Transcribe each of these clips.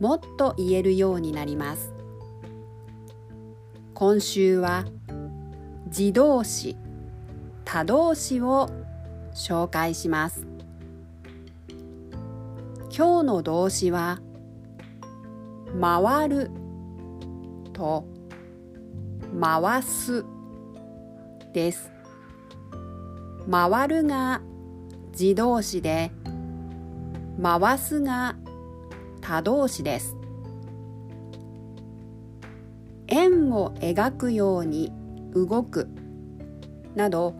もっと言えるようになります。今週は自動詞他動詞を紹介します。今日の動詞は回ると回すです。回るが自動詞で回すが他動詞です。円を描くように動く。など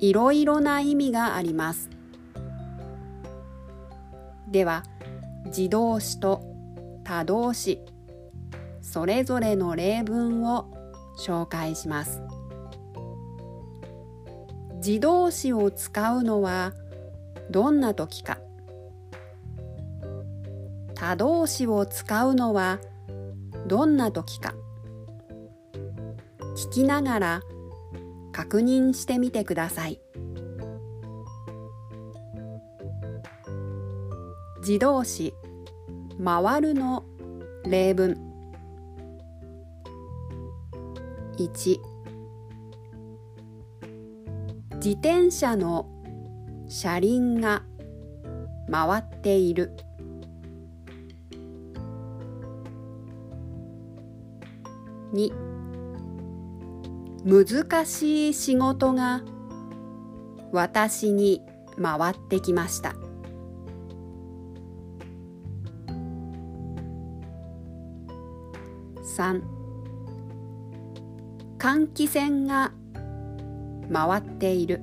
いろいろな意味があります。では自動詞と他動詞それぞれの例文を紹介します。自動詞を使うのはどんな時か。他動詞を使うのはどんな時か。聞きながら確認してみてください。自動詞回るの例文。1自転車の車輪が回っている。2難しい仕事が私に回ってきました。3換気扇が回っている。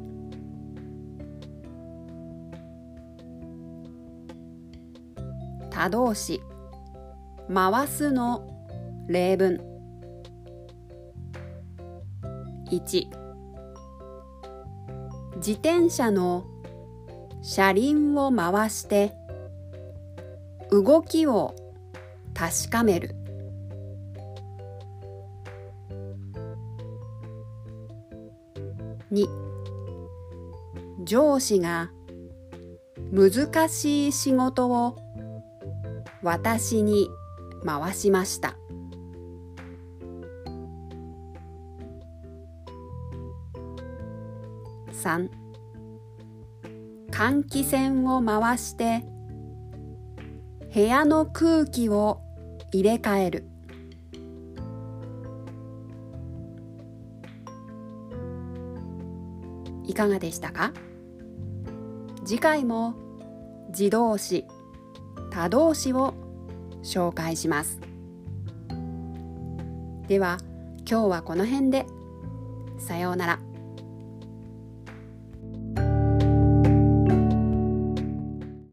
他動詞回すの例文。1自転車の車輪を回して動きを確かめる。2上司が難しい仕事を私に回しました。3換気扇を回して部屋の空気を入れ替える。いかがでしたか？次回も自動詞他動詞を紹介します。では今日はこの辺で。さようなら。